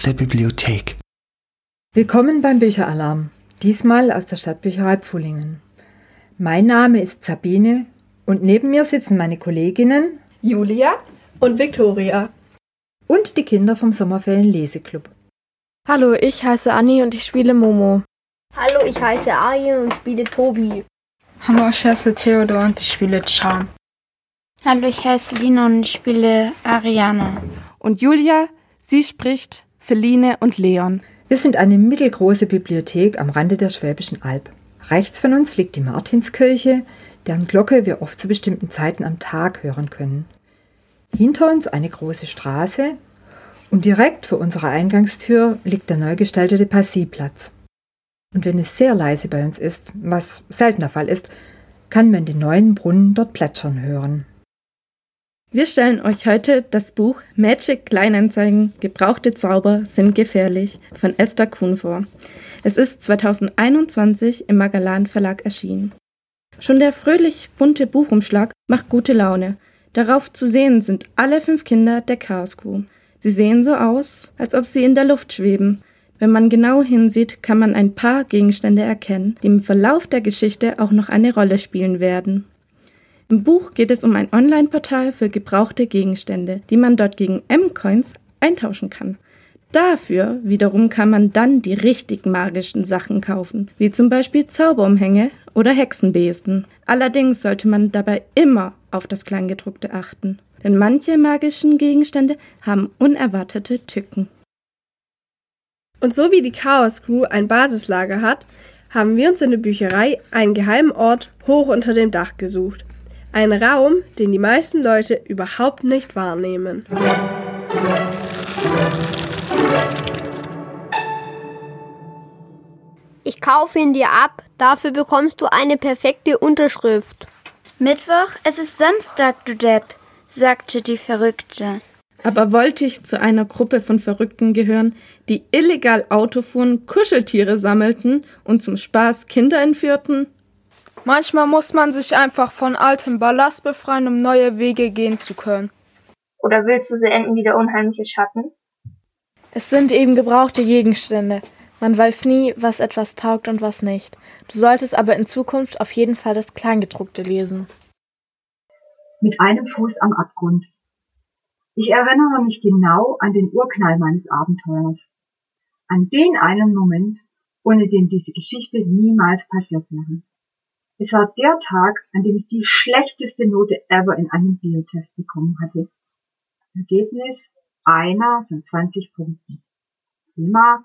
Aus der Bibliothek. Willkommen beim Bücheralarm, diesmal aus der Stadtbücherei Pfullingen. Mein Name ist Sabine und neben mir sitzen meine Kolleginnen Julia und Viktoria und die Kinder vom Sommerferien Leseklub. Hallo, ich heiße Anni und ich spiele Momo. Hallo, ich heiße Arjen und spiele Tobi. Hallo, ich heiße Theodor und ich spiele Chan. Hallo, ich heiße Lina und ich spiele Ariana. Und Julia, sie spricht Feline und Leon. Wir sind eine mittelgroße Bibliothek am Rande der Schwäbischen Alb. Rechts von uns liegt die Martinskirche, deren Glocke wir oft zu bestimmten Zeiten am Tag hören können. Hinter uns eine große Straße und direkt vor unserer Eingangstür liegt der neu gestaltete Passivplatz. Und wenn es sehr leise bei uns ist, was selten der Fall ist, kann man den neuen Brunnen dort plätschern hören. Wir stellen euch heute das Buch Magic Kleinanzeigen Gebrauchte Zauber sind gefährlich von Esther Kuhn vor. Es ist 2021 im Magalan Verlag erschienen. Schon der fröhlich bunte Buchumschlag macht gute Laune. Darauf zu sehen sind alle fünf Kinder der Chaos Crew. Sie sehen so aus, als ob sie in der Luft schweben. Wenn man genau hinsieht, kann man ein paar Gegenstände erkennen, die im Verlauf der Geschichte auch noch eine Rolle spielen werden. Im Buch geht es um ein Online-Portal für gebrauchte Gegenstände, die man dort gegen M-Coins eintauschen kann. Dafür wiederum kann man dann die richtig magischen Sachen kaufen, wie zum Beispiel Zauberumhänge oder Hexenbesen. Allerdings sollte man dabei immer auf das Kleingedruckte achten, denn manche magischen Gegenstände haben unerwartete Tücken. Und so wie die Chaos Crew ein Basislager hat, haben wir uns in der Bücherei einen geheimen Ort hoch unter dem Dach gesucht. Ein Raum, den die meisten Leute überhaupt nicht wahrnehmen. Ich kaufe ihn dir ab, dafür bekommst du eine perfekte Unterschrift. Mittwoch, es ist Samstag, du Depp, sagte die Verrückte. Aber wollte ich zu einer Gruppe von Verrückten gehören, die illegal Auto fuhren, Kuscheltiere sammelten und zum Spaß Kinder entführten? Manchmal muss man sich einfach von altem Ballast befreien, um neue Wege gehen zu können. Oder willst du sie enden wie der unheimliche Schatten? Es sind eben gebrauchte Gegenstände. Man weiß nie, was etwas taugt und was nicht. Du solltest aber in Zukunft auf jeden Fall das Kleingedruckte lesen. Mit einem Fuß am Abgrund. Ich erinnere mich genau an den Urknall meines Abenteuers. An den einen Moment, ohne den diese Geschichte niemals passiert wäre. Es war der Tag, an dem ich die schlechteste Note ever in einem Biotest bekommen hatte. Ergebnis einer von 20 Punkten. Thema,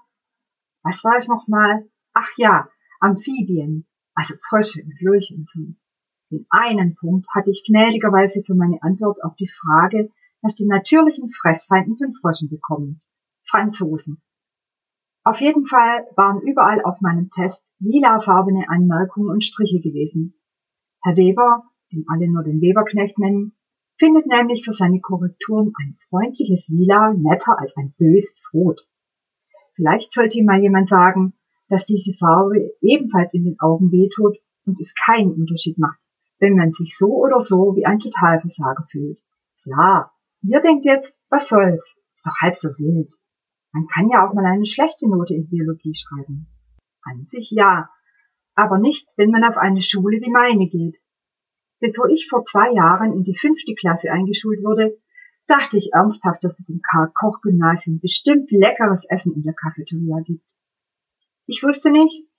was war es nochmal? Ach ja, Amphibien, also Frösche und Lurche und so. Den einen Punkt hatte ich gnädigerweise für meine Antwort auf die Frage nach den natürlichen Fressfeinden von Fröschen bekommen. Franzosen. Auf jeden Fall waren überall auf meinem Test lilafarbene Anmerkungen und Striche gewesen. Herr Weber, den alle nur den Weberknecht nennen, findet nämlich für seine Korrekturen ein freundliches Lila netter als ein böses Rot. Vielleicht sollte ihm mal jemand sagen, dass diese Farbe ebenfalls in den Augen wehtut und es keinen Unterschied macht, wenn man sich so oder so wie ein Totalversager fühlt. Klar, ihr denkt jetzt, was soll's, ist doch halb so wild. Man kann ja auch mal eine schlechte Note in Biologie schreiben. An sich ja, aber nicht, wenn man auf eine Schule wie meine geht. Bevor ich vor zwei Jahren in die fünfte Klasse eingeschult wurde, dachte ich ernsthaft, dass es im Karl-Koch-Gymnasium bestimmt leckeres Essen in der Cafeteria gibt. Ich wusste nicht,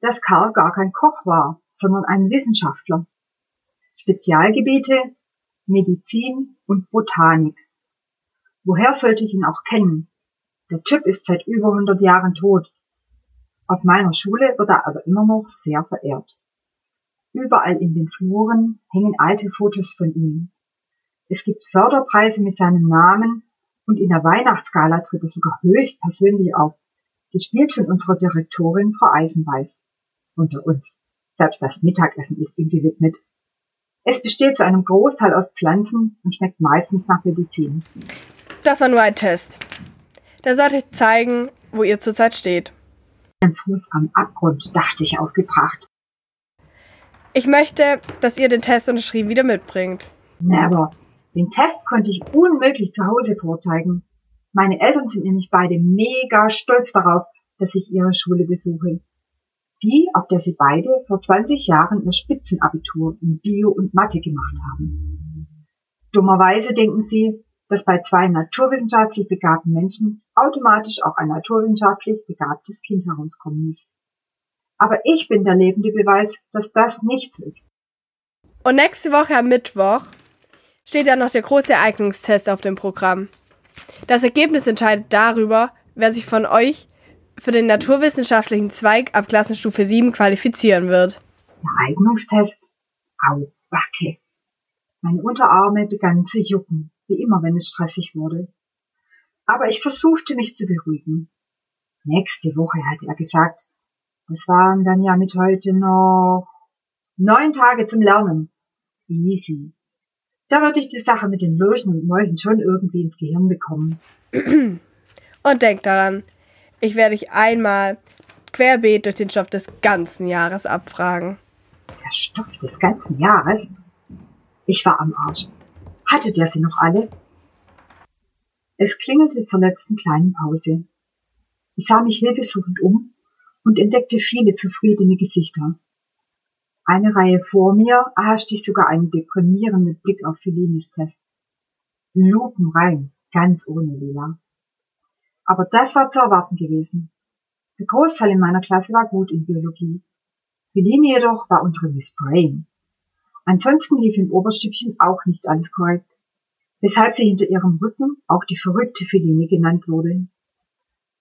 dass Karl gar kein Koch war, sondern ein Wissenschaftler. Spezialgebiete Medizin und Botanik. Woher sollte ich ihn auch kennen? Der Typ ist seit über 100 Jahren tot auf meiner Schule wird er aber immer noch sehr verehrt. Überall in den Fluren hängen alte Fotos von ihm. Es gibt Förderpreise mit seinem Namen und in der Weihnachtsgala tritt er sogar höchst persönlich auf, gespielt von unserer Direktorin Frau Eisenweiß. Unter uns. Selbst das Mittagessen ist ihm gewidmet. Es besteht zu einem Großteil aus Pflanzen und schmeckt meistens nach Medizin. Das war nur ein Test. Der sollte zeigen, wo ihr zurzeit steht. Ein Fuß am Abgrund, dachte ich aufgebracht. Ich möchte, dass ihr den Test unterschrieben wieder mitbringt. Never. Den Test konnte ich unmöglich zu Hause vorzeigen. Meine Eltern sind nämlich beide mega stolz darauf, dass ich ihre Schule besuche. Die, auf der sie beide vor 20 Jahren ihr Spitzenabitur in Bio und Mathe gemacht haben. Dummerweise denken sie, dass bei zwei naturwissenschaftlich begabten Menschen automatisch auch ein naturwissenschaftlich begabtes Kind herauskommen muss. Aber ich bin der lebende Beweis, dass das nichts ist. Und nächste Woche am Mittwoch steht ja noch der große Eignungstest auf dem Programm. Das Ergebnis entscheidet darüber, wer sich von euch für den naturwissenschaftlichen Zweig ab Klassenstufe 7 qualifizieren wird. Der Eignungstest? Au, Backe. Meine Unterarme begannen zu jucken, wie immer, wenn es stressig wurde. Aber ich versuchte mich zu beruhigen. Nächste Woche, hatte er gesagt. Das waren dann ja mit heute noch neun Tage zum Lernen. Easy. Da würde ich die Sache mit den Lurchen und Mäuchen schon irgendwie ins Gehirn bekommen. Und denkt daran, ich werde dich einmal querbeet durch den Stoff des ganzen Jahres abfragen. Der Stoff des ganzen Jahres? Ich war am Arsch. Hatte der sie noch alle? Es klingelte zur letzten kleinen Pause. Ich sah mich hilfesuchend um und entdeckte viele zufriedene Gesichter. Eine Reihe vor mir erhaschte ich sogar einen deprimierenden Blick auf Felinis Test. Lupen rein, ganz ohne Lila. Aber das war zu erwarten gewesen. Der Großteil in meiner Klasse war gut in Biologie. Feline jedoch war unsere Miss Brain. Ansonsten lief im Oberstübchen auch nicht alles korrekt, weshalb sie hinter ihrem Rücken auch die verrückte Feline genannt wurde.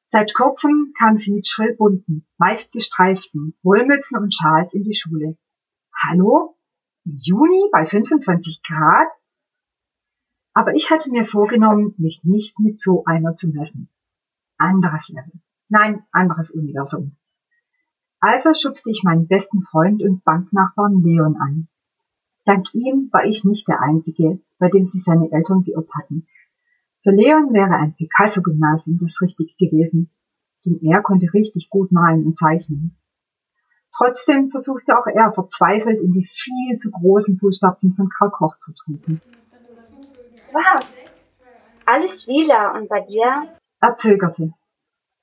Seit kurzem kam sie mit schrill bunten, meist gestreiften Wollmützen und Schals in die Schule. Hallo? Im Juni bei 25 Grad? Aber ich hatte mir vorgenommen, mich nicht mit so einer zu messen. Anderes Level. Nein, anderes Universum. Also schubste ich meinen besten Freund und Banknachbarn Leon an. Dank ihm war ich nicht der Einzige, bei dem sich seine Eltern geirrt hatten. Für Leon wäre ein Picasso-Gymnasium das Richtige gewesen, denn er konnte richtig gut malen und zeichnen. Trotzdem versuchte auch er verzweifelt in die viel zu großen Fußstapfen von Karl Koch zu treten. Was? Alles lila und bei dir? Er zögerte.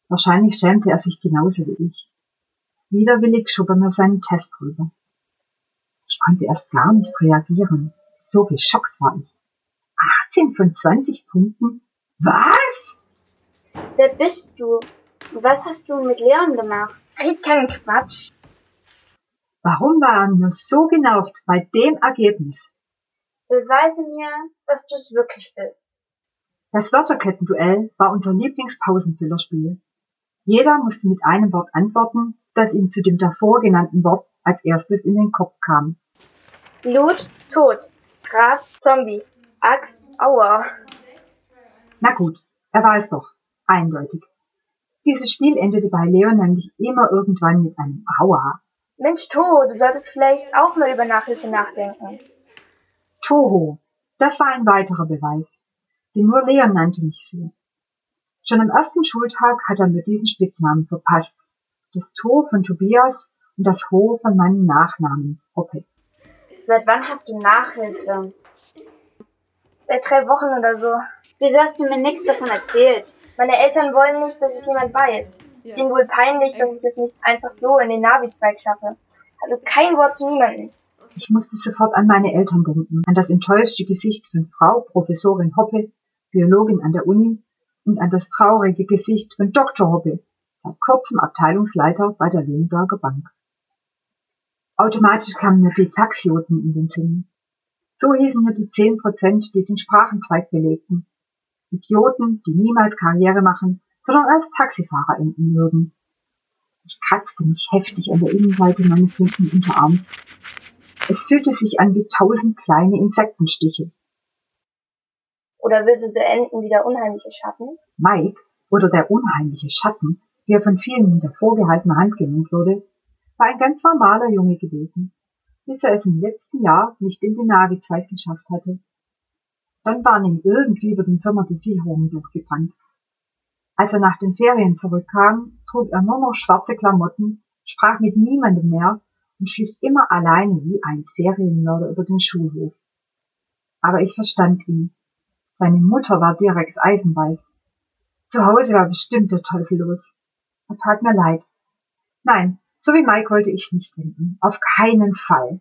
Wahrscheinlich schämte er sich genauso wie ich. Widerwillig schob er mir seinen Test rüber. Ich konnte erst gar nicht reagieren. So geschockt war ich. 18 von 20 Punkten? Was? Wer bist du? Was hast du mit Leon gemacht? Red keinen Quatsch. Warum war er nur so genervt bei dem Ergebnis? Beweise mir, dass du es wirklich bist. Das Wörterkettenduell war unser Lieblingspausenfüllerspiel. Jeder musste mit einem Wort antworten, das ihm zu dem davor genannten Wort als erstes in den Kopf kam. Blut, Tod. Grab, Zombie. Axt, Aua. Na gut, er war es doch. Eindeutig. Dieses Spiel endete bei Leon nämlich immer irgendwann mit einem Aua. Mensch, Toho, du solltest vielleicht auch mal über Nachhilfe nachdenken. Toho. Das war ein weiterer Beweis. Denn nur Leon nannte mich so. Schon am ersten Schultag hat er mir diesen Spitznamen verpasst. Das To von Tobias und das Ho von meinem Nachnamen, Hoppe. Seit wann hast du Nachhilfe? Seit drei Wochen oder so. Wieso hast du mir nichts davon erzählt? Meine Eltern wollen nicht, dass es jemand weiß. Es ist ihnen wohl peinlich, dass ich es nicht einfach so in den Navi-Zweig schaffe. Also kein Wort zu niemandem. Ich musste sofort an meine Eltern denken, an das enttäuschte Gesicht von Frau Professorin Hoppe, Biologin an der Uni, und an das traurige Gesicht von Dr. Hoppe, seit kurzem Abteilungsleiter bei der Lüneburger Bank. Automatisch kamen mir die Taxioten in den Sinn. So hießen hier die zehn Prozent, die den Sprachenzweig belegten. Idioten, die niemals Karriere machen, sondern als Taxifahrer enden würden. Ich kratzte mich heftig an der Innenseite meines linken Unterarms. Es fühlte sich an wie tausend kleine Insektenstiche. Oder willst du so enden wie der unheimliche Schatten? Mike, oder der unheimliche Schatten, wie er von vielen hinter vorgehaltener Hand genannt wurde, war ein ganz normaler Junge gewesen, bis er es im letzten Jahr nicht in den Nagelzweig geschafft hatte. Dann waren ihm irgendwie über den Sommer die Sicherungen durchgebrannt. Als er nach den Ferien zurückkam, trug er nur noch schwarze Klamotten, sprach mit niemandem mehr und schlich immer alleine wie ein Serienmörder über den Schulhof. Aber ich verstand ihn. Seine Mutter war direkt eisenweiß. Zu Hause war bestimmt der Teufel los. Er tat mir leid. Nein, so wie Mike wollte ich nicht denken. Auf keinen Fall.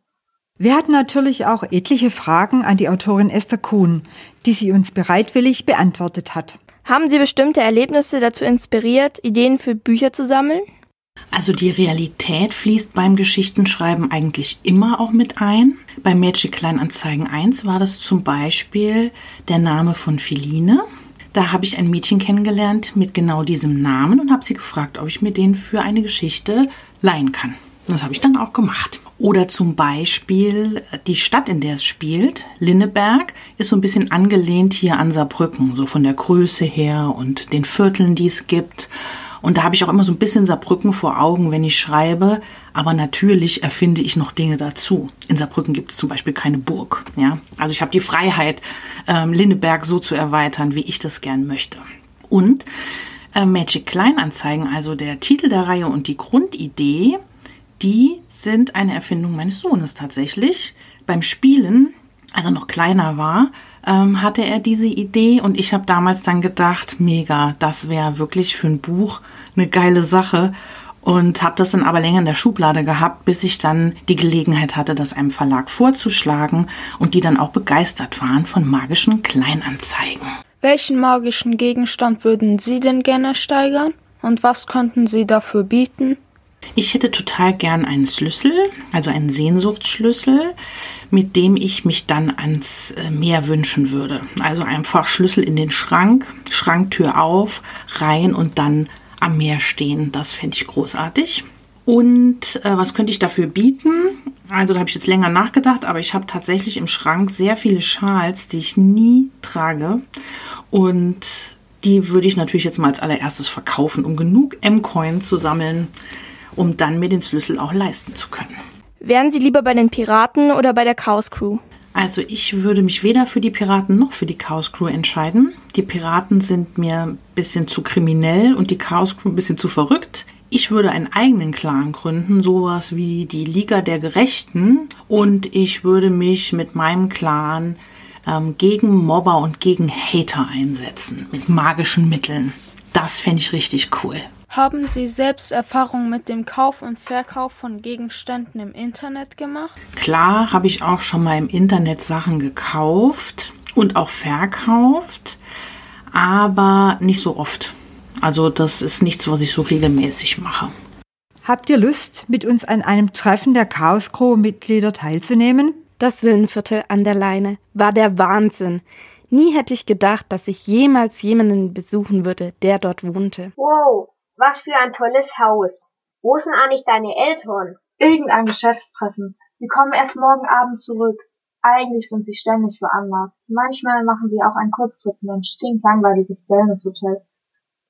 Wir hatten natürlich auch etliche Fragen an die Autorin Esther Kuhn, die sie uns bereitwillig beantwortet hat. Haben Sie bestimmte Erlebnisse dazu inspiriert, Ideen für Bücher zu sammeln? Also die Realität fließt beim Geschichtenschreiben eigentlich immer auch mit ein. Bei Magic Kleinanzeigen 1 war das zum Beispiel der Name von Philine. Da habe ich ein Mädchen kennengelernt mit genau diesem Namen und habe sie gefragt, ob ich mir den für eine Geschichte leihen kann. Das habe ich dann auch gemacht. Oder zum Beispiel die Stadt, in der es spielt, Linneberg, ist so ein bisschen angelehnt hier an Saarbrücken, so von der Größe her und den Vierteln, die es gibt. Und da habe ich auch immer so ein bisschen Saarbrücken vor Augen, wenn ich schreibe. Aber natürlich erfinde ich noch Dinge dazu. In Saarbrücken gibt es zum Beispiel keine Burg. Ja? Also ich habe die Freiheit, ähm, Linneberg so zu erweitern, wie ich das gern möchte. Und äh, Magic Kleinanzeigen, also der Titel der Reihe und die Grundidee, die sind eine Erfindung meines Sohnes tatsächlich. Beim Spielen, als er noch kleiner war, ähm, hatte er diese Idee und ich habe damals dann gedacht, mega, das wäre wirklich für ein Buch eine geile Sache und habe das dann aber länger in der Schublade gehabt, bis ich dann die Gelegenheit hatte, das einem Verlag vorzuschlagen und die dann auch begeistert waren von magischen Kleinanzeigen. Welchen magischen Gegenstand würden Sie denn gerne steigern und was könnten Sie dafür bieten? Ich hätte total gern einen Schlüssel, also einen Sehnsuchtsschlüssel, mit dem ich mich dann ans äh, Meer wünschen würde. Also einfach Schlüssel in den Schrank, Schranktür auf, rein und dann am Meer stehen. Das fände ich großartig. Und äh, was könnte ich dafür bieten? Also da habe ich jetzt länger nachgedacht, aber ich habe tatsächlich im Schrank sehr viele Schals, die ich nie trage. Und die würde ich natürlich jetzt mal als allererstes verkaufen, um genug M-Coin zu sammeln, um dann mir den Schlüssel auch leisten zu können. Wären Sie lieber bei den Piraten oder bei der Chaos Crew? Also ich würde mich weder für die Piraten noch für die Chaos Crew entscheiden. Die Piraten sind mir ein bisschen zu kriminell und die Chaos Crew ein bisschen zu verrückt. Ich würde einen eigenen Clan gründen, sowas wie die Liga der Gerechten. Und ich würde mich mit meinem Clan ähm, gegen Mobber und gegen Hater einsetzen. Mit magischen Mitteln. Das fände ich richtig cool. Haben Sie selbst Erfahrung mit dem Kauf und Verkauf von Gegenständen im Internet gemacht? Klar habe ich auch schon mal im Internet Sachen gekauft und auch verkauft, aber nicht so oft. Also das ist nichts, was ich so regelmäßig mache. Habt ihr Lust, mit uns an einem Treffen der Chaos Crew Mitglieder teilzunehmen? Das Villenviertel an der Leine war der Wahnsinn. Nie hätte ich gedacht, dass ich jemals jemanden besuchen würde, der dort wohnte. Wow, was für ein tolles Haus. Wo sind eigentlich deine Eltern? Irgendein Geschäftstreffen. Sie kommen erst morgen Abend zurück. Eigentlich sind sie ständig woanders. Manchmal machen sie auch einen Kurztrip in ein stinklangweiliges Wellnesshotel.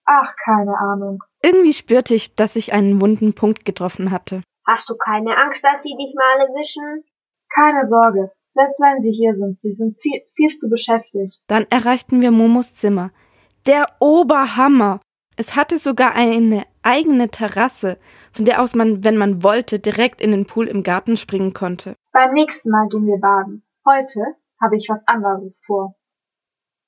Ach, keine Ahnung. Irgendwie spürte ich, dass ich einen wunden Punkt getroffen hatte. Hast du keine Angst, dass sie dich mal erwischen? Keine Sorge. Selbst wenn sie hier sind, sie sind viel zu beschäftigt. Dann erreichten wir Momos Zimmer. Der Oberhammer! Es hatte sogar eine eigene Terrasse, von der aus man, wenn man wollte, direkt in den Pool im Garten springen konnte. Beim nächsten Mal gehen wir baden. Heute habe ich was anderes vor.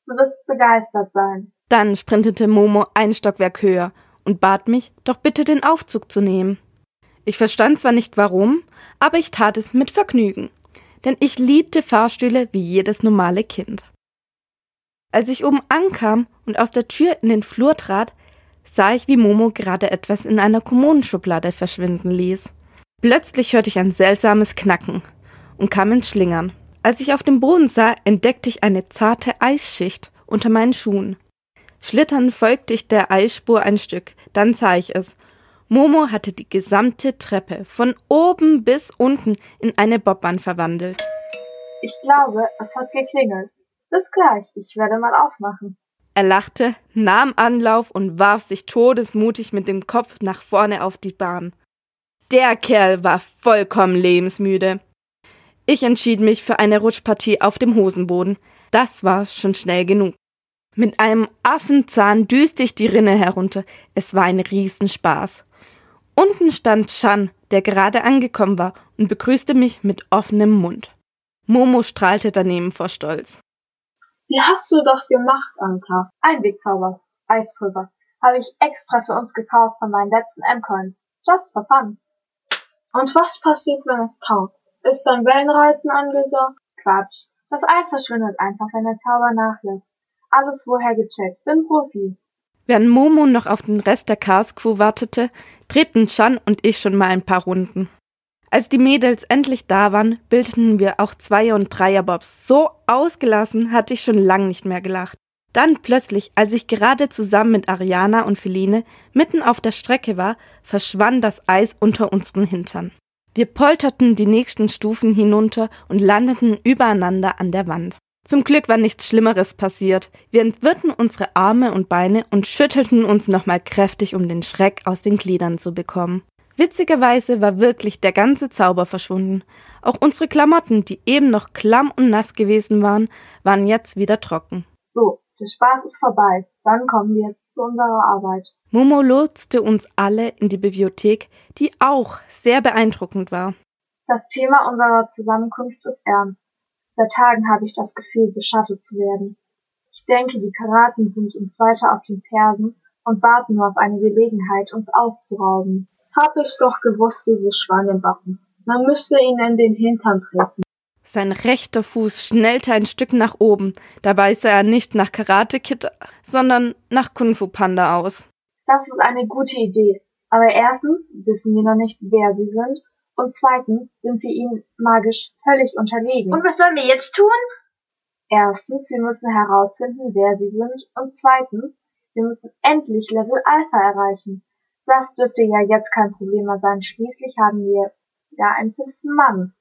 Du wirst begeistert sein. Dann sprintete Momo ein Stockwerk höher und bat mich, doch bitte den Aufzug zu nehmen. Ich verstand zwar nicht warum, aber ich tat es mit Vergnügen, denn ich liebte Fahrstühle wie jedes normale Kind. Als ich oben ankam und aus der Tür in den Flur trat, sah ich, wie Momo gerade etwas in einer Kommunenschublade verschwinden ließ. Plötzlich hörte ich ein seltsames Knacken und kam ins Schlingern. Als ich auf dem Boden sah, entdeckte ich eine zarte Eisschicht unter meinen Schuhen. Schlitternd folgte ich der Eisspur ein Stück, dann sah ich es. Momo hatte die gesamte Treppe von oben bis unten in eine Bobbahn verwandelt. Ich glaube, es hat geklingelt. Bis gleich, ich werde mal aufmachen. Er lachte, nahm Anlauf und warf sich todesmutig mit dem Kopf nach vorne auf die Bahn. Der Kerl war vollkommen lebensmüde. Ich entschied mich für eine Rutschpartie auf dem Hosenboden. Das war schon schnell genug. Mit einem Affenzahn düste ich die Rinne herunter. Es war ein Riesenspaß. Unten stand Chan, der gerade angekommen war, und begrüßte mich mit offenem Mund. Momo strahlte daneben vor Stolz. Wie hast du das gemacht, Anta? Einwegzauber. Eispulver. Habe ich extra für uns gekauft von meinen letzten M-Coins. Just for fun. Und was passiert, wenn es taucht? Ist dann Wellenreiten angesagt? Quatsch. Das Eis verschwindet einfach, wenn der Zauber nachlässt. Alles vorher gecheckt. Bin Profi. Während Momo noch auf den Rest der Chaos Crew wartete, drehten Chan und ich schon mal ein paar Runden. Als die Mädels endlich da waren, bildeten wir auch Zweier- und Dreierbobs. So ausgelassen hatte ich schon lang nicht mehr gelacht. Dann plötzlich, als ich gerade zusammen mit Ariana und Feline mitten auf der Strecke war, verschwand das Eis unter unseren Hintern. Wir polterten die nächsten Stufen hinunter und landeten übereinander an der Wand. Zum Glück war nichts Schlimmeres passiert. Wir entwirrten unsere Arme und Beine und schüttelten uns nochmal kräftig, um den Schreck aus den Gliedern zu bekommen. Witzigerweise war wirklich der ganze Zauber verschwunden. Auch unsere Klamotten, die eben noch klamm und nass gewesen waren, waren jetzt wieder trocken. So, der Spaß ist vorbei. Dann kommen wir jetzt zu unserer Arbeit. Momo lotste uns alle in die Bibliothek, die auch sehr beeindruckend war. Das Thema unserer Zusammenkunft ist ernst. Seit Tagen habe ich das Gefühl, beschattet zu werden. Ich denke, die Piraten sind uns weiter auf den Fersen und warten nur auf eine Gelegenheit, uns auszurauben. Hab ich's doch gewusst, diese Schwanenwaffen. Man müsste ihnen in den Hintern treten. Sein rechter Fuß schnellte ein Stück nach oben. Dabei sah er nicht nach Karate Kid, sondern nach Kung Fu Panda aus. Das ist eine gute Idee. Aber erstens wissen wir noch nicht, wer sie sind. Und zweitens sind wir ihnen magisch völlig unterlegen. Und was sollen wir jetzt tun? Erstens, wir müssen herausfinden, wer sie sind. Und zweitens, wir müssen endlich Level Alpha erreichen. Das dürfte ja jetzt kein Problem mehr sein. Schließlich haben wir ja einen fünften Mann.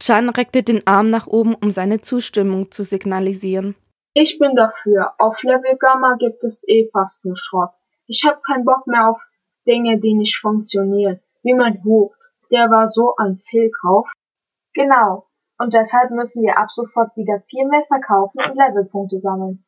Chan reckte den Arm nach oben, um seine Zustimmung zu signalisieren. Ich bin dafür. Auf Level Gamma gibt es eh fast nur Schrott. Ich hab keinen Bock mehr auf Dinge, die nicht funktionieren. Wie mein Hof. Der war so ein Fehlkauf. Genau. Und deshalb müssen wir ab sofort wieder viel mehr verkaufen und Levelpunkte sammeln.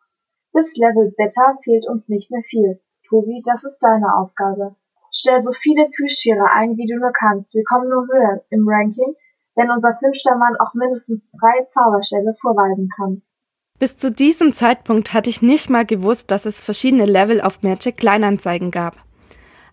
Bis Level Beta fehlt uns nicht mehr viel. Tobi, das ist deine Aufgabe. Stell so viele Plüschtiere ein, wie du nur kannst. Wir kommen nur höher im Ranking, wenn unser fünfter Mann auch mindestens drei Zauberstäbe vorweisen kann. Bis zu diesem Zeitpunkt hatte ich nicht mal gewusst, dass es verschiedene Level auf Magic Kleinanzeigen gab.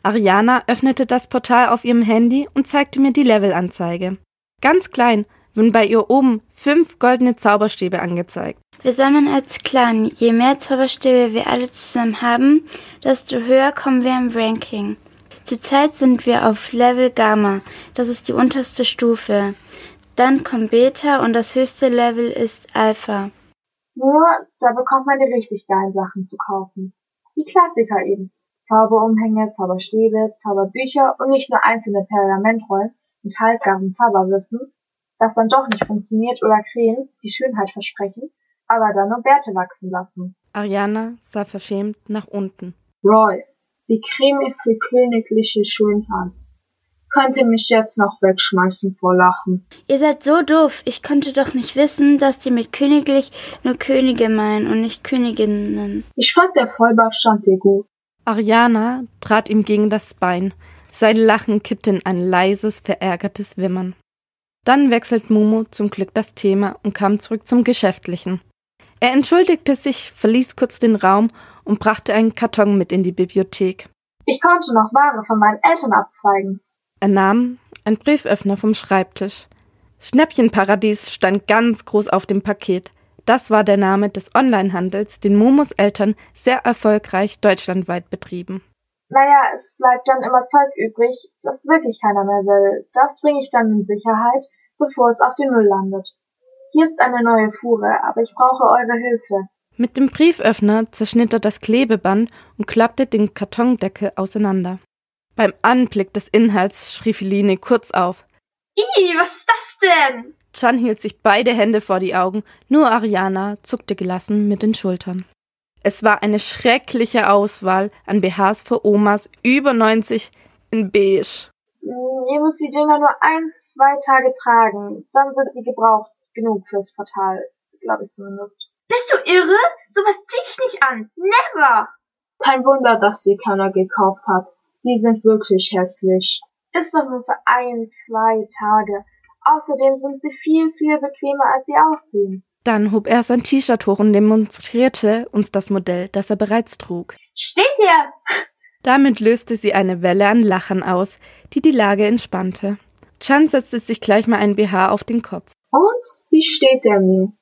Ariana öffnete das Portal auf ihrem Handy und zeigte mir die Levelanzeige. Ganz klein wurden bei ihr oben fünf goldene Zauberstäbe angezeigt. Wir sammeln als Clan. Je mehr Zauberstäbe wir alle zusammen haben, desto höher kommen wir im Ranking. Zurzeit sind wir auf Level Gamma. Das ist die unterste Stufe. Dann kommt Beta und das höchste Level ist Alpha. Nur, da bekommt man die richtig geilen Sachen zu kaufen. Die Klassiker eben. Zauberumhänge, Zauberstäbe, Zauberbücher und nicht nur einzelne Pergamentrollen mit halbgarem Zauberwissen, das dann doch nicht funktioniert oder Krähen, die Schönheit versprechen, aber dann nur Bärte wachsen lassen. Ariana sah verschämt nach unten. Roy, die Creme für königliche Schönheit. Könnte mich jetzt noch wegschmeißen vor Lachen. Ihr seid so doof. Ich konnte doch nicht wissen, dass die mit königlich nur Könige meinen und nicht Königinnen. Ich fand der Vollbart stand dir gut. Ariana trat ihm gegen das Bein. Sein Lachen kippte in ein leises, verärgertes Wimmern. Dann wechselt Momo zum Glück das Thema und kam zurück zum Geschäftlichen. Er entschuldigte sich, verließ kurz den Raum und brachte einen Karton mit in die Bibliothek. Ich konnte noch Ware von meinen Eltern abzweigen. Er nahm einen Brieföffner vom Schreibtisch. Schnäppchenparadies stand ganz groß auf dem Paket. Das war der Name des Onlinehandels, den Momos Eltern sehr erfolgreich deutschlandweit betrieben. Naja, es bleibt dann immer Zeug übrig, das wirklich keiner mehr will. Das bringe ich dann in Sicherheit, bevor es auf den Müll landet. Hier ist eine neue Fuhre, aber ich brauche eure Hilfe. Mit dem Brieföffner zerschnitt er das Klebeband und klappte den Kartondeckel auseinander. Beim Anblick des Inhalts schrie Feline kurz auf. Ih, was ist das denn? Chan hielt sich beide Hände vor die Augen, nur Ariana zuckte gelassen mit den Schultern. Es war eine schreckliche Auswahl an BHs für Omas über 90 in beige. Ihr müsst die Dinger nur ein, zwei Tage tragen. Dann sind sie gebraucht genug fürs Portal. Glaube ich zumindest. Bist du irre? Sowas zieh ich nicht an. Never! Kein Wunder, dass sie keiner gekauft hat. Die sind wirklich hässlich. Ist doch nur für ein, zwei Tage. Außerdem sind sie viel, viel bequemer, als sie aussehen. Dann hob er sein T-Shirt hoch und demonstrierte uns das Modell, das er bereits trug. Steht ihr? Damit löste sie eine Welle an Lachen aus, die die Lage entspannte. Chan setzte sich gleich mal ein BH auf den Kopf. Und wie steht der mir?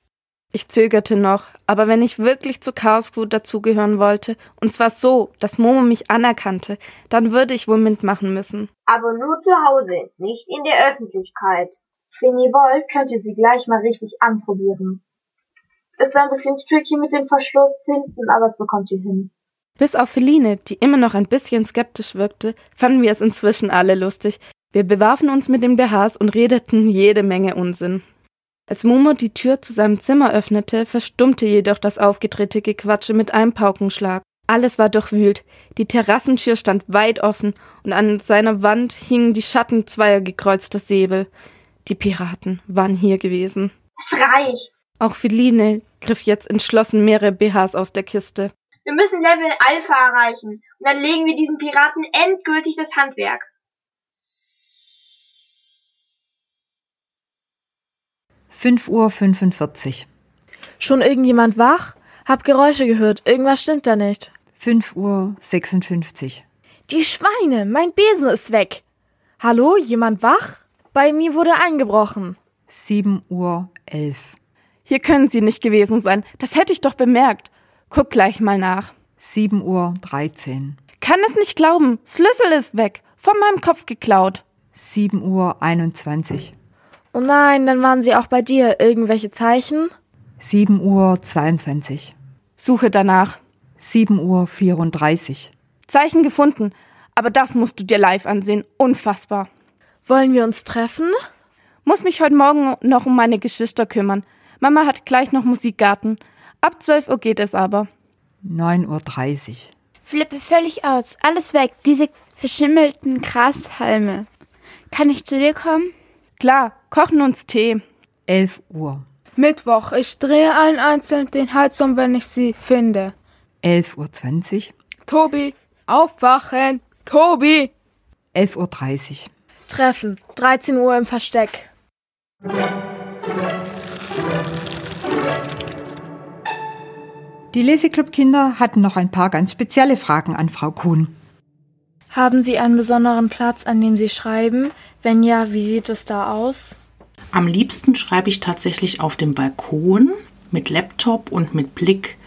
Ich zögerte noch, aber wenn ich wirklich zu Chaos Crew dazugehören wollte, und zwar so, dass Momo mich anerkannte, dann würde ich wohl mitmachen müssen. Aber nur zu Hause, nicht in der Öffentlichkeit. Wenn ihr wollt, könnt ihr sie gleich mal richtig anprobieren. Ist ein bisschen tricky mit dem Verschluss hinten, aber es bekommt ihr hin. Bis auf Feline, die immer noch ein bisschen skeptisch wirkte, fanden wir es inzwischen alle lustig. Wir bewarfen uns mit den BHs und redeten jede Menge Unsinn. Als Momo die Tür zu seinem Zimmer öffnete, verstummte jedoch das aufgedrehte Gequatsche mit einem Paukenschlag. Alles war durchwühlt. Die Terrassentür stand weit offen und an seiner Wand hingen die Schatten zweier gekreuzter Säbel. Die Piraten waren hier gewesen. Es reicht. Auch Feline griff jetzt entschlossen mehrere BHs aus der Kiste. Wir müssen Level Alpha erreichen und dann legen wir diesen Piraten endgültig das Handwerk. Fünf Uhr. fünfundvierzig. Schon irgendjemand wach? Hab Geräusche gehört. Irgendwas stimmt da nicht. Fünf Uhr. sechsundfünfzig. Die Schweine! Mein Besen ist weg! Hallo, jemand wach? Bei mir wurde eingebrochen. Sieben Uhr. elf. Hier können Sie nicht gewesen sein. Das hätte ich doch bemerkt. Guck gleich mal nach. Sieben Uhr. dreizehn. Kann es nicht glauben. Schlüssel ist weg. Von meinem Kopf geklaut. Sieben Uhr. Oh nein, dann waren sie auch bei dir. Irgendwelche Zeichen? Sieben Uhr. zweiundzwanzig. Suche danach. Sieben Uhr. vierunddreißig. Zeichen gefunden. Aber das musst du dir live ansehen. Unfassbar. Wollen wir uns treffen? Muss mich heute Morgen noch um meine Geschwister kümmern. Mama hat gleich noch Musikgarten. Ab 12 Uhr geht es aber. Neun Uhr. dreißig. Flippe völlig aus. Alles weg. Diese verschimmelten Grashalme. Kann ich zu dir kommen? Klar, kochen uns Tee. Elf Uhr. Mittwoch. Ich drehe allen einzeln den Hals um, wenn ich sie finde. Elf Uhr. zwanzig. Tobi, aufwachen! Tobi! Elf Uhr. dreißig. Treffen. 13 Uhr im Versteck. Die Leseclub-Kinder hatten noch ein paar ganz spezielle Fragen an Frau Kuhn. Haben Sie einen besonderen Platz, an dem Sie schreiben? Wenn ja, wie sieht es da aus? Am liebsten schreibe ich tatsächlich auf dem Balkon mit Laptop und mit Blick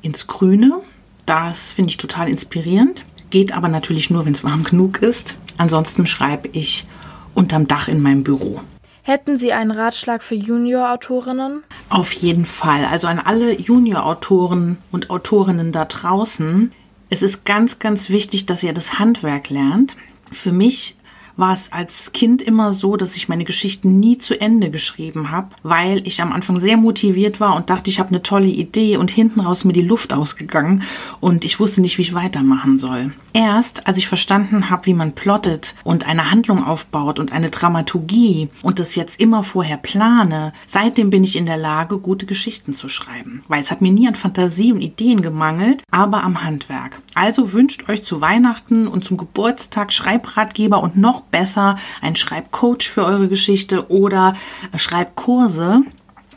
ins Grüne. Das finde ich total inspirierend. Geht aber natürlich nur, wenn es warm genug ist. Ansonsten schreibe ich unterm Dach in meinem Büro. Hätten Sie einen Ratschlag für Junior-Autorinnen? Auf jeden Fall. Also an alle Junior-Autoren und Autorinnen da draußen. Es ist ganz, ganz wichtig, dass ihr das Handwerk lernt. Für mich war es als Kind immer so, dass ich meine Geschichten nie zu Ende geschrieben habe, weil ich am Anfang sehr motiviert war und dachte, ich habe eine tolle Idee und hinten raus mir die Luft ausgegangen und ich wusste nicht, wie ich weitermachen soll. Erst als ich verstanden habe, wie man plottet und eine Handlung aufbaut und eine Dramaturgie und das jetzt immer vorher plane, seitdem bin ich in der Lage, gute Geschichten zu schreiben. Weil es hat mir nie an Fantasie und Ideen gemangelt, aber am Handwerk. Also wünscht euch zu Weihnachten und zum Geburtstag Schreibratgeber und noch besser einen Schreibcoach für eure Geschichte oder Schreibkurse.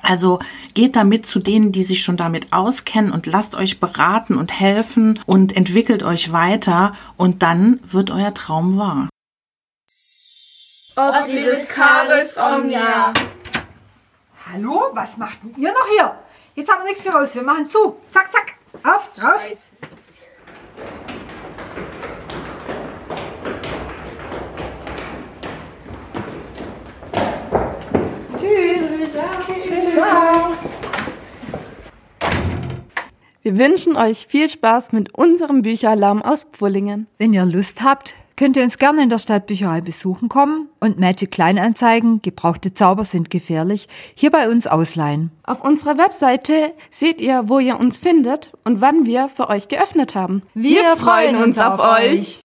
Also geht damit zu denen, die sich schon damit auskennen und lasst euch beraten und helfen und entwickelt euch weiter und dann wird euer Traum wahr. Oblivis Caris Omnia. Hallo, was macht denn ihr noch hier? Jetzt haben wir nichts für raus, wir machen zu. Zack, zack, auf, raus. Tschüss. Wir wünschen euch viel Spaß mit unserem Bücheralarm aus Pfullingen. Wenn ihr Lust habt, könnt ihr uns gerne in der Stadtbücherei besuchen kommen und Magic Kleinanzeigen, gebrauchte Zauber sind gefährlich, hier bei uns ausleihen. Auf unserer Webseite seht ihr, wo ihr uns findet und wann wir für euch geöffnet haben. Wir freuen uns auf euch.